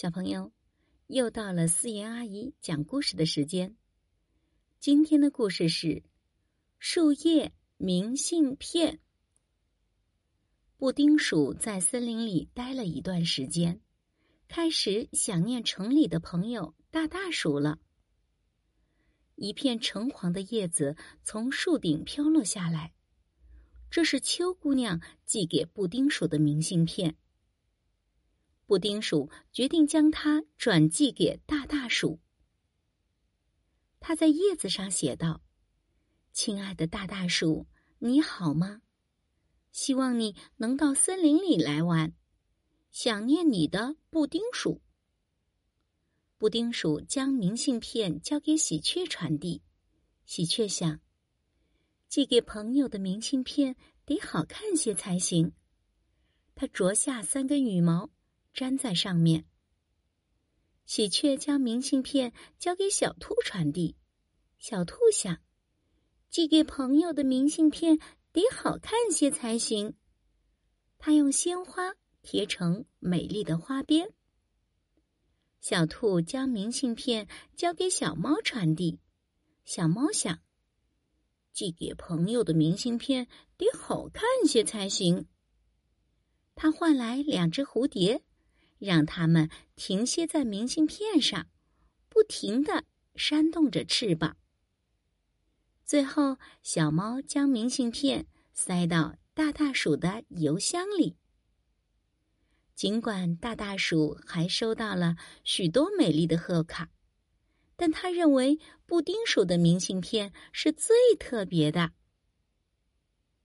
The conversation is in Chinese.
小朋友，又到了思妍阿姨讲故事的时间。今天的故事是《树叶明信片》。布丁鼠在森林里待了一段时间，开始想念城里的朋友大大鼠了。一片橙黄的叶子从树顶飘落下来，这是秋姑娘寄给布丁鼠的明信片。布丁鼠决定将它转寄给大大鼠。他在叶子上写道：“亲爱的大大鼠，你好吗？希望你能到森林里来玩，想念你的布丁鼠。”布丁鼠将明信片交给喜鹊传递。喜鹊想，寄给朋友的明信片得好看些才行。他啄下三根羽毛。粘在上面。喜鹊将明信片交给小兔传递，小兔想，寄给朋友的明信片得好看些才行。他用鲜花贴成美丽的花边。小兔将明信片交给小猫传递，小猫想，寄给朋友的明信片得好看些才行。他换来两只蝴蝶。让它们停歇在明信片上，不停的扇动着翅膀。最后，小猫将明信片塞到大大鼠的邮箱里。尽管大大鼠还收到了许多美丽的贺卡，但他认为布丁鼠的明信片是最特别的。